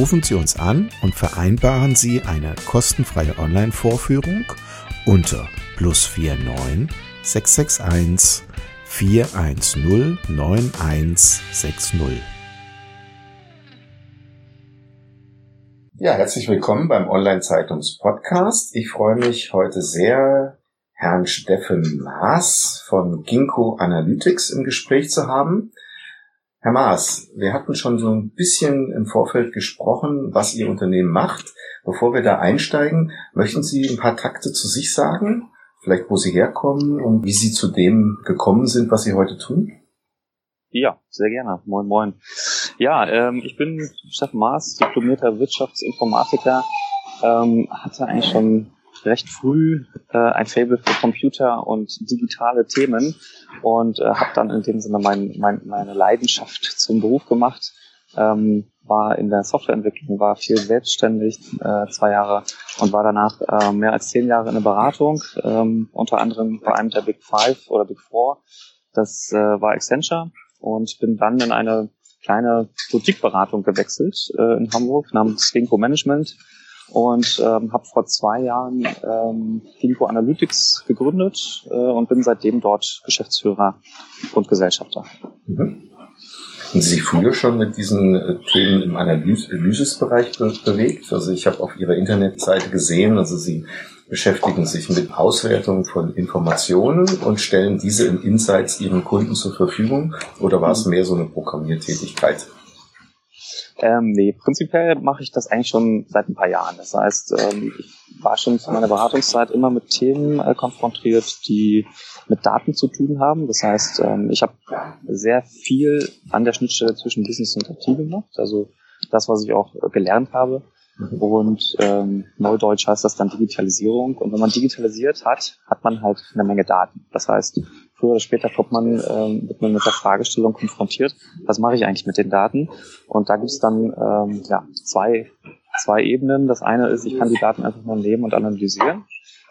Rufen Sie uns an und vereinbaren Sie eine kostenfreie Online-Vorführung unter plus 49 661 410 9160. Ja, herzlich willkommen beim Online-Zeitungs-Podcast. Ich freue mich heute sehr, Herrn Steffen Maas von Ginkgo Analytics im Gespräch zu haben. Herr Maas, wir hatten schon so ein bisschen im Vorfeld gesprochen, was Ihr Unternehmen macht. Bevor wir da einsteigen, möchten Sie ein paar Takte zu sich sagen? Vielleicht, wo Sie herkommen und wie Sie zu dem gekommen sind, was Sie heute tun? Ja, sehr gerne. Moin, moin. Ja, ähm, ich bin Steffen Maas, diplomierter Wirtschaftsinformatiker, ähm, hatte eigentlich schon recht früh äh, ein Fable für Computer und digitale Themen und äh, habe dann in dem Sinne mein, mein, meine Leidenschaft zum Beruf gemacht. Ähm, war in der Softwareentwicklung, war viel selbstständig, äh, zwei Jahre und war danach äh, mehr als zehn Jahre in der Beratung, ähm, unter anderem bei einem der Big Five oder Big Four. Das äh, war Accenture und bin dann in eine kleine Boutique-Beratung gewechselt äh, in Hamburg namens Ginkgo Management und ähm, habe vor zwei Jahren ähm, Ginkgo Analytics gegründet äh, und bin seitdem dort Geschäftsführer und Gesellschafter. Mhm. Haben Sie sich früher schon mit diesen äh, Themen im Analysis-Bereich be bewegt? Also ich habe auf Ihrer Internetseite gesehen, also Sie beschäftigen sich mit Auswertung von Informationen und stellen diese in Insights Ihren Kunden zur Verfügung? Oder war es mehr so eine Programmiertätigkeit? Ähm, nee, prinzipiell mache ich das eigentlich schon seit ein paar Jahren. Das heißt, ähm, ich war schon zu meiner Beratungszeit immer mit Themen äh, konfrontiert, die mit Daten zu tun haben. Das heißt, ähm, ich habe sehr viel an der Schnittstelle zwischen Business und IT gemacht. Also das, was ich auch gelernt habe. Und ähm, Neudeutsch heißt das dann Digitalisierung. Und wenn man digitalisiert hat, hat man halt eine Menge Daten. Das heißt, früher oder später kommt man, ähm, wird man mit der Fragestellung konfrontiert, was mache ich eigentlich mit den Daten? Und da gibt es dann ähm, ja, zwei, zwei Ebenen. Das eine ist, ich kann die Daten einfach nur nehmen und analysieren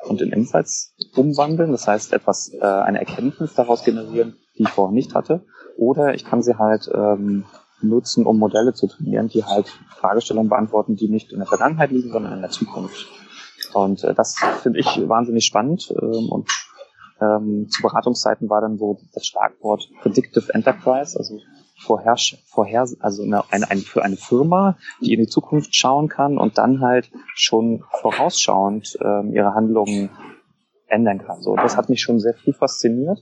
und in Insights umwandeln. Das heißt, etwas, äh, eine Erkenntnis daraus generieren, die ich vorher nicht hatte. Oder ich kann sie halt ähm, nutzen, um Modelle zu trainieren, die halt Fragestellungen beantworten, die nicht in der Vergangenheit liegen, sondern in der Zukunft. Und äh, das finde ich wahnsinnig spannend ähm, und ähm, zu Beratungszeiten war dann so das Schlagwort Predictive Enterprise, also vorher, vorher also eine, eine, für eine Firma, die in die Zukunft schauen kann und dann halt schon vorausschauend ähm, ihre Handlungen ändern kann. So, das hat mich schon sehr früh fasziniert,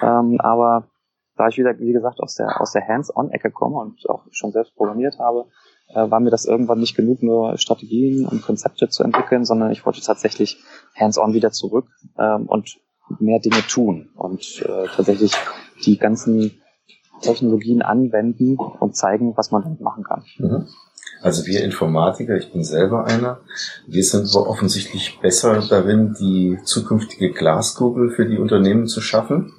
ähm, aber da ich wieder, wie gesagt, aus der, aus der Hands-on-Ecke komme und auch schon selbst programmiert habe, äh, war mir das irgendwann nicht genug, nur Strategien und Konzepte zu entwickeln, sondern ich wollte tatsächlich hands-on wieder zurück ähm, und mehr Dinge tun und äh, tatsächlich die ganzen Technologien anwenden und zeigen, was man damit machen kann. Mhm. Also wir Informatiker, ich bin selber einer, wir sind offensichtlich besser darin, die zukünftige Glaskugel für die Unternehmen zu schaffen.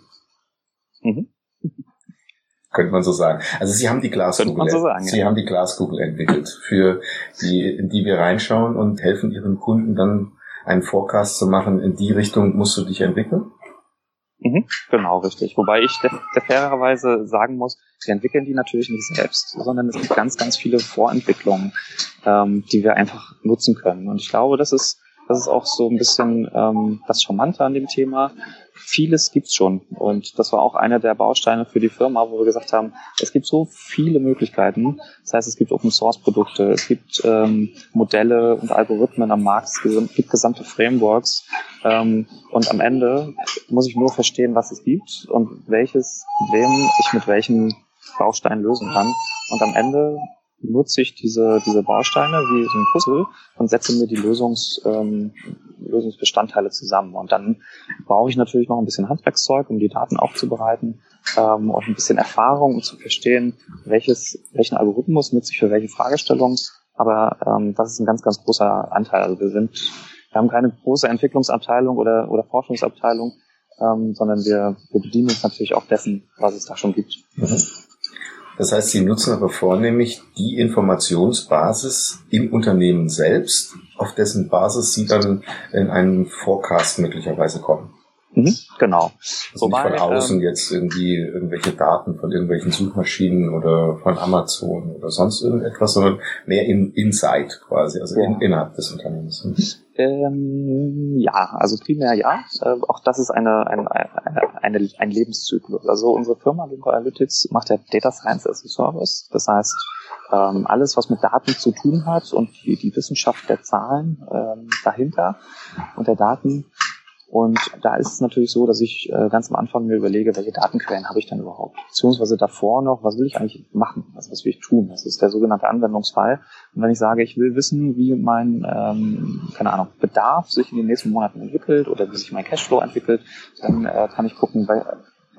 Mhm. Könnte man so sagen. Also Sie haben die Glaskugel, so sagen, Sie ja. haben die Glaskugel entwickelt, für die, in die wir reinschauen und helfen Ihren Kunden dann einen Forecast zu machen, in die Richtung musst du dich entwickeln? Mhm, genau, richtig. Wobei ich der, der fairerweise sagen muss, wir entwickeln die natürlich nicht selbst, sondern es gibt ganz, ganz viele Vorentwicklungen, ähm, die wir einfach nutzen können. Und ich glaube, das ist, das ist auch so ein bisschen ähm, das Charmante an dem Thema vieles gibt's schon. Und das war auch einer der Bausteine für die Firma, wo wir gesagt haben, es gibt so viele Möglichkeiten. Das heißt, es gibt Open Source Produkte, es gibt ähm, Modelle und Algorithmen am Markt, es gibt gesamte Frameworks. Ähm, und am Ende muss ich nur verstehen, was es gibt und welches Problem ich mit welchen Bausteinen lösen kann. Und am Ende nutze ich diese, diese Bausteine wie so ein Puzzle und setze mir die Lösungs, ähm, Lösungsbestandteile zusammen. Und dann brauche ich natürlich noch ein bisschen Handwerkszeug, um die Daten aufzubereiten ähm, und ein bisschen Erfahrung, um zu verstehen, welches, welchen Algorithmus nutze ich für welche Fragestellung. Aber ähm, das ist ein ganz, ganz großer Anteil. Also wir sind, wir haben keine große Entwicklungsabteilung oder, oder Forschungsabteilung, ähm, sondern wir, wir bedienen uns natürlich auch dessen, was es da schon gibt. Mhm. Das heißt, Sie nutzen aber vornehmlich die Informationsbasis im Unternehmen selbst, auf dessen Basis Sie dann in einen Forecast möglicherweise kommen. Mhm, genau. Also Wobei, nicht von außen ähm, jetzt irgendwie irgendwelche Daten von irgendwelchen Suchmaschinen oder von Amazon oder sonst irgendetwas, sondern mehr in Inside quasi, also ja. in, innerhalb des Unternehmens. Mhm. Ähm, ja, also primär ja. Äh, auch das ist eine, eine, eine, ein Lebenszyklus. Also unsere Firma Linko Analytics macht ja Data Science as a Service. Das heißt, ähm, alles, was mit Daten zu tun hat und die, die Wissenschaft der Zahlen ähm, dahinter und der Daten und da ist es natürlich so, dass ich äh, ganz am Anfang mir überlege, welche Datenquellen habe ich denn überhaupt? Beziehungsweise davor noch, was will ich eigentlich machen? Was, was will ich tun? Das ist der sogenannte Anwendungsfall. Und wenn ich sage, ich will wissen, wie mein, ähm, keine Ahnung, Bedarf sich in den nächsten Monaten entwickelt oder wie sich mein Cashflow entwickelt, dann äh, kann ich gucken,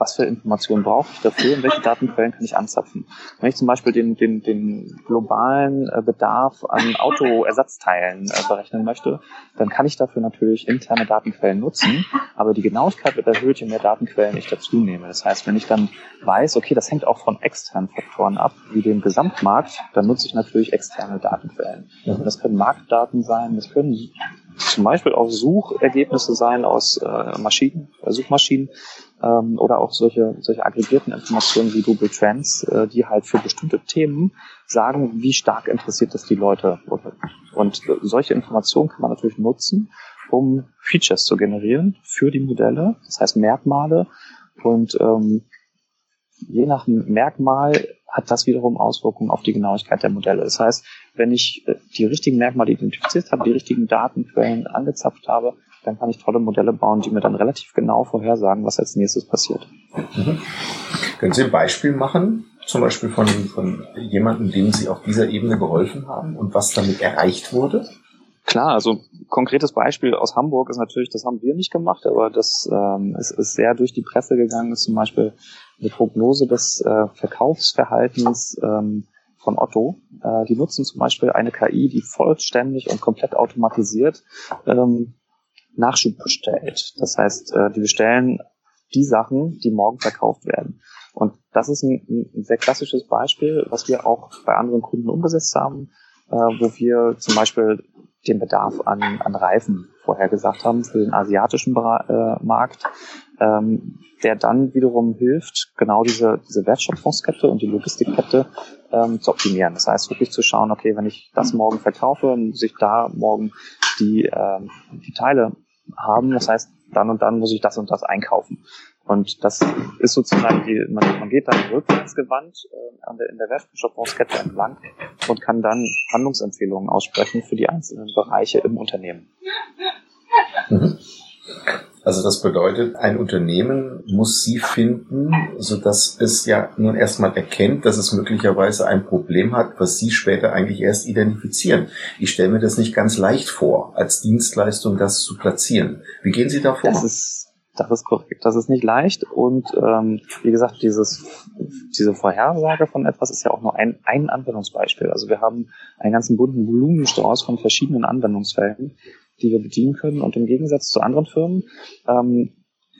was für Informationen brauche ich dafür und welche Datenquellen kann ich anzapfen. Wenn ich zum Beispiel den, den, den globalen äh, Bedarf an Autoersatzteilen äh, berechnen möchte, dann kann ich dafür natürlich interne Datenquellen nutzen, aber die Genauigkeit wird erhöht, je mehr Datenquellen ich dazu nehme. Das heißt, wenn ich dann weiß, okay, das hängt auch von externen Faktoren ab, wie dem Gesamtmarkt, dann nutze ich natürlich externe Datenquellen. Mhm. Das können Marktdaten sein, das können zum Beispiel auch Suchergebnisse sein aus äh, Maschinen, äh, Suchmaschinen ähm, oder auch solche, solche aggregierten Informationen wie Google Trends, äh, die halt für bestimmte Themen sagen, wie stark interessiert das die Leute. Und solche Informationen kann man natürlich nutzen, um Features zu generieren für die Modelle, das heißt Merkmale. Und ähm, je nach Merkmal hat das wiederum Auswirkungen auf die Genauigkeit der Modelle. Das heißt, wenn ich äh, die richtigen Merkmale identifiziert habe, die richtigen Datenquellen angezapft habe, dann kann ich tolle Modelle bauen, die mir dann relativ genau vorhersagen, was als nächstes passiert. Mhm. Können Sie ein Beispiel machen, zum Beispiel von, von jemandem, dem Sie auf dieser Ebene geholfen haben und was damit erreicht wurde? Klar, also konkretes Beispiel aus Hamburg ist natürlich, das haben wir nicht gemacht, aber das ähm, ist, ist sehr durch die Presse gegangen, ist zum Beispiel eine Prognose des äh, Verkaufsverhaltens ähm, von Otto. Äh, die nutzen zum Beispiel eine KI, die vollständig und komplett automatisiert ähm, Nachschub bestellt. Das heißt, äh, die bestellen die Sachen, die morgen verkauft werden. Und das ist ein, ein sehr klassisches Beispiel, was wir auch bei anderen Kunden umgesetzt haben, äh, wo wir zum Beispiel den Bedarf an, an Reifen vorhergesagt haben für den asiatischen äh, Markt, ähm, der dann wiederum hilft, genau diese, diese Wertschöpfungskette und die Logistikkette ähm, zu optimieren. Das heißt, wirklich zu schauen, okay, wenn ich das morgen verkaufe, muss ich da morgen die, ähm, die Teile haben. Das heißt, dann und dann muss ich das und das einkaufen. Und das ist sozusagen die, man, man geht dann rückwärtsgewandt äh, in der Wertschöpfungskette entlang und kann dann Handlungsempfehlungen aussprechen für die einzelnen Bereiche im Unternehmen. Mhm. Also das bedeutet, ein Unternehmen muss Sie finden, so dass es ja nun erstmal erkennt, dass es möglicherweise ein Problem hat, was Sie später eigentlich erst identifizieren. Ich stelle mir das nicht ganz leicht vor, als Dienstleistung das zu platzieren. Wie gehen Sie da vor? Das ist das ist korrekt. Das ist nicht leicht. Und ähm, wie gesagt, dieses, diese Vorhersage von etwas ist ja auch nur ein, ein Anwendungsbeispiel. Also wir haben einen ganzen bunten Volumenstrauß von verschiedenen Anwendungsfällen, die wir bedienen können. Und im Gegensatz zu anderen Firmen ähm,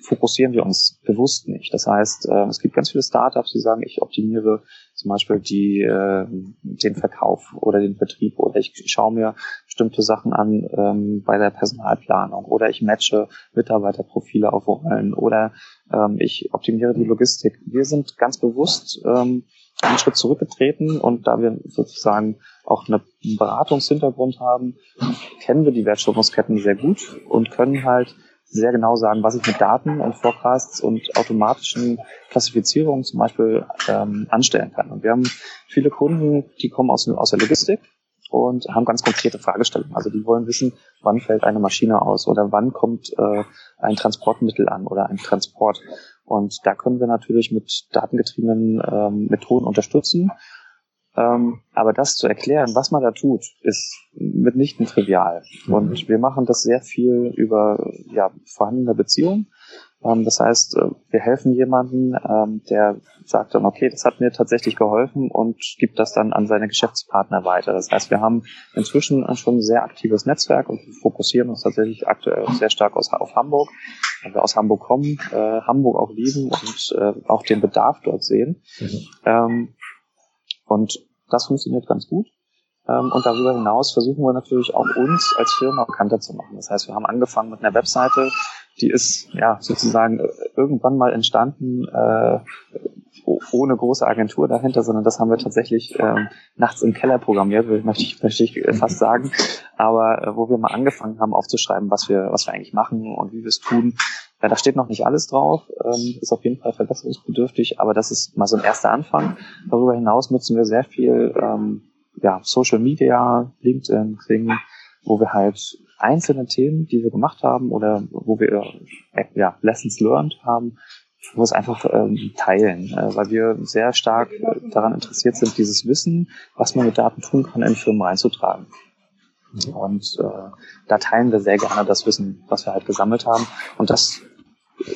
fokussieren wir uns bewusst nicht. Das heißt, äh, es gibt ganz viele Startups, die sagen, ich optimiere zum Beispiel die, äh, den Verkauf oder den Betrieb oder ich schaue mir bestimmte Sachen an ähm, bei der Personalplanung oder ich matche Mitarbeiterprofile auf Rollen oder ähm, ich optimiere die Logistik. Wir sind ganz bewusst ähm, einen Schritt zurückgetreten und da wir sozusagen auch einen Beratungshintergrund haben, kennen wir die Wertschöpfungsketten sehr gut und können halt sehr genau sagen, was ich mit Daten und Forecasts und automatischen Klassifizierungen zum Beispiel ähm, anstellen kann. Und wir haben viele Kunden, die kommen aus, aus der Logistik und haben ganz konkrete Fragestellungen. Also die wollen wissen, wann fällt eine Maschine aus oder wann kommt äh, ein Transportmittel an oder ein Transport. Und da können wir natürlich mit datengetriebenen ähm, Methoden unterstützen. Ähm, aber das zu erklären, was man da tut, ist mitnichten trivial. Mhm. Und wir machen das sehr viel über ja, vorhandene Beziehungen. Ähm, das heißt, äh, wir helfen jemandem, ähm, der sagt dann, okay, das hat mir tatsächlich geholfen und gibt das dann an seine Geschäftspartner weiter. Das heißt, wir haben inzwischen schon ein sehr aktives Netzwerk und wir fokussieren uns tatsächlich aktuell sehr stark aus, auf Hamburg, weil wir aus Hamburg kommen, äh, Hamburg auch lieben und äh, auch den Bedarf dort sehen. Mhm. Ähm, und das funktioniert ganz gut. Und darüber hinaus versuchen wir natürlich auch uns als Firma bekannter zu machen. Das heißt, wir haben angefangen mit einer Webseite, die ist ja sozusagen äh, irgendwann mal entstanden, äh, ohne große Agentur dahinter, sondern das haben wir tatsächlich ähm, nachts im Keller programmiert, möchte ich, möchte ich fast sagen. Aber äh, wo wir mal angefangen haben aufzuschreiben, was wir, was wir eigentlich machen und wie wir es tun. Ja, da steht noch nicht alles drauf, ähm, ist auf jeden Fall verbesserungsbedürftig, aber das ist mal so ein erster Anfang. Darüber hinaus nutzen wir sehr viel ähm, ja, Social Media, LinkedIn, Xing, wo wir halt einzelne Themen, die wir gemacht haben oder wo wir äh, ja, Lessons learned haben, wo wir es einfach ähm, teilen, äh, weil wir sehr stark daran interessiert sind, dieses Wissen, was man mit Daten tun kann, in Firmen reinzutragen. Und äh, da teilen wir sehr gerne das Wissen, was wir halt gesammelt haben. Und das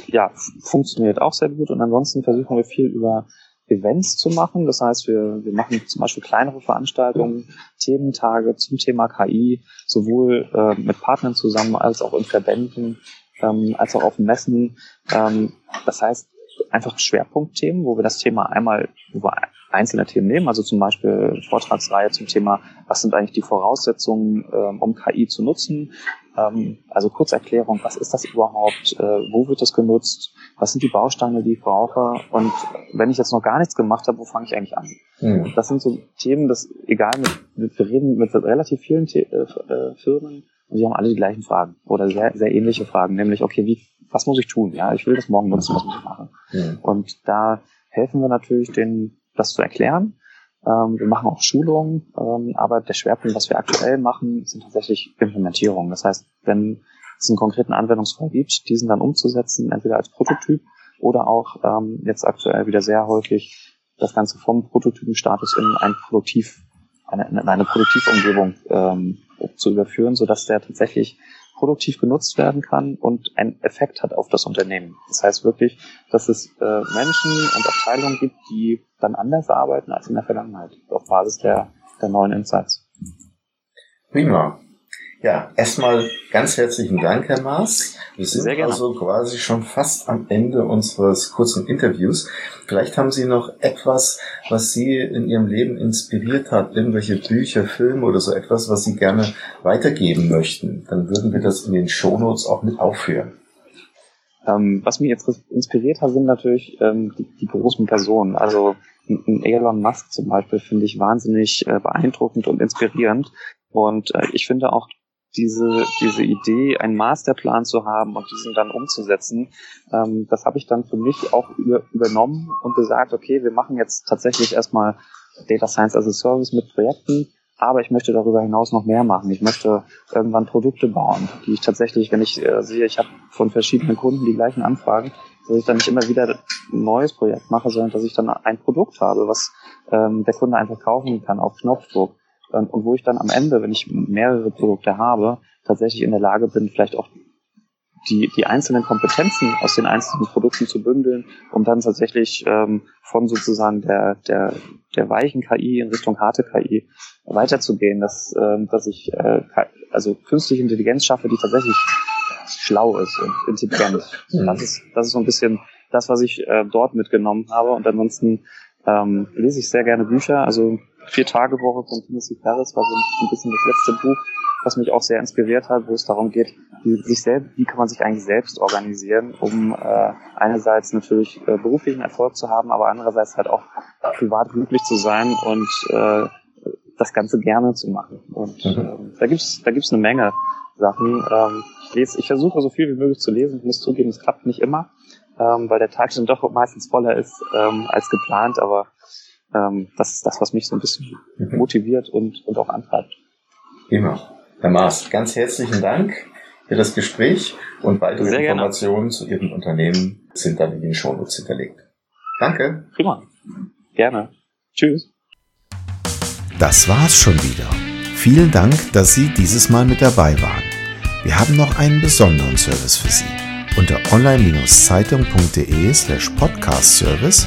ja, funktioniert auch sehr gut. Und ansonsten versuchen wir viel über Events zu machen. Das heißt, wir, wir machen zum Beispiel kleinere Veranstaltungen, Thementage zum Thema KI, sowohl äh, mit Partnern zusammen als auch in Verbänden, ähm, als auch auf Messen. Ähm, das heißt, einfach Schwerpunktthemen, wo wir das Thema einmal, wir einzelne Themen nehmen, also zum Beispiel Vortragsreihe zum Thema, was sind eigentlich die Voraussetzungen, ähm, um KI zu nutzen, also Kurzerklärung, was ist das überhaupt, äh, wo wird das genutzt, was sind die Bausteine, die ich brauche und wenn ich jetzt noch gar nichts gemacht habe, wo fange ich eigentlich an? Mhm. Das sind so Themen, das egal, mit, wir reden mit relativ vielen The äh, äh, Firmen und die haben alle die gleichen Fragen oder sehr, sehr ähnliche Fragen, nämlich, okay, wie, was muss ich tun? Ja, ich will das morgen nutzen, was muss ich machen? Mhm. Und da helfen wir natürlich den, das zu erklären ähm, wir machen auch Schulungen, ähm, aber der Schwerpunkt, was wir aktuell machen, sind tatsächlich Implementierungen. Das heißt, wenn es einen konkreten Anwendungsfall gibt, diesen dann umzusetzen, entweder als Prototyp oder auch ähm, jetzt aktuell wieder sehr häufig das Ganze vom Prototypenstatus in ein Produktiv, eine, in eine Produktivumgebung ähm, zu überführen, sodass der tatsächlich produktiv genutzt werden kann und einen Effekt hat auf das Unternehmen. Das heißt wirklich, dass es äh, Menschen und Abteilungen gibt, die dann anders arbeiten als in der Vergangenheit, auf Basis der, der neuen Insights. Prima. Ja, erstmal ganz herzlichen Dank, Herr Maas. Wir sind also quasi schon fast am Ende unseres kurzen Interviews. Vielleicht haben Sie noch etwas, was Sie in Ihrem Leben inspiriert hat, irgendwelche Bücher, Filme oder so etwas, was Sie gerne weitergeben möchten. Dann würden wir das in den Shownotes auch mit aufführen. Ähm, was mich jetzt inspiriert hat, sind natürlich ähm, die, die, großen Personen. Also Elon Musk zum Beispiel finde ich wahnsinnig äh, beeindruckend und inspirierend. Und äh, ich finde auch diese, diese Idee, einen Masterplan zu haben und diesen dann umzusetzen, ähm, das habe ich dann für mich auch über, übernommen und gesagt, okay, wir machen jetzt tatsächlich erstmal Data Science as a Service mit Projekten, aber ich möchte darüber hinaus noch mehr machen. Ich möchte irgendwann Produkte bauen, die ich tatsächlich, wenn ich äh, sehe, ich habe von verschiedenen Kunden die gleichen Anfragen, dass ich dann nicht immer wieder ein neues Projekt mache, sondern dass ich dann ein Produkt habe, was ähm, der Kunde einfach kaufen kann auf Knopfdruck ähm, und wo ich dann am Ende, wenn ich mehrere Produkte habe, tatsächlich in der Lage bin, vielleicht auch die, die einzelnen Kompetenzen aus den einzelnen Produkten zu bündeln, um dann tatsächlich ähm, von sozusagen der, der, der weichen KI in Richtung harte KI weiterzugehen, dass, ähm, dass ich äh, also künstliche Intelligenz schaffe, die tatsächlich schlau ist und intelligent. Mhm. Das ist, das ist so ein bisschen das, was ich äh, dort mitgenommen habe. Und ansonsten ähm, lese ich sehr gerne Bücher. Also Vier Tage Woche von Timothy Ferris war so ein bisschen das letzte Buch, was mich auch sehr inspiriert hat, wo es darum geht, wie, sich selbst, wie kann man sich eigentlich selbst organisieren, um äh, einerseits natürlich äh, beruflichen Erfolg zu haben, aber andererseits halt auch privat glücklich zu sein und äh, das Ganze gerne zu machen. Und mhm. äh, da gibt's da gibt's eine Menge Sachen. Ähm, ich lese, ich versuche so viel wie möglich zu lesen. Ich muss zugeben, es klappt nicht immer, ähm, weil der Tag dann doch meistens voller ist ähm, als geplant. Aber ähm, das ist das, was mich so ein bisschen mhm. motiviert und, und auch antreibt. Immer. Herr Maas, ganz herzlichen Dank für das Gespräch und weitere Sehr gerne. Informationen zu Ihrem Unternehmen sind dann in den Shownotes hinterlegt. Danke. Prima. Gerne. Tschüss. Das war's schon wieder. Vielen Dank, dass Sie dieses Mal mit dabei waren. Wir haben noch einen besonderen Service für Sie. Unter online-zeitung.de slash podcast-service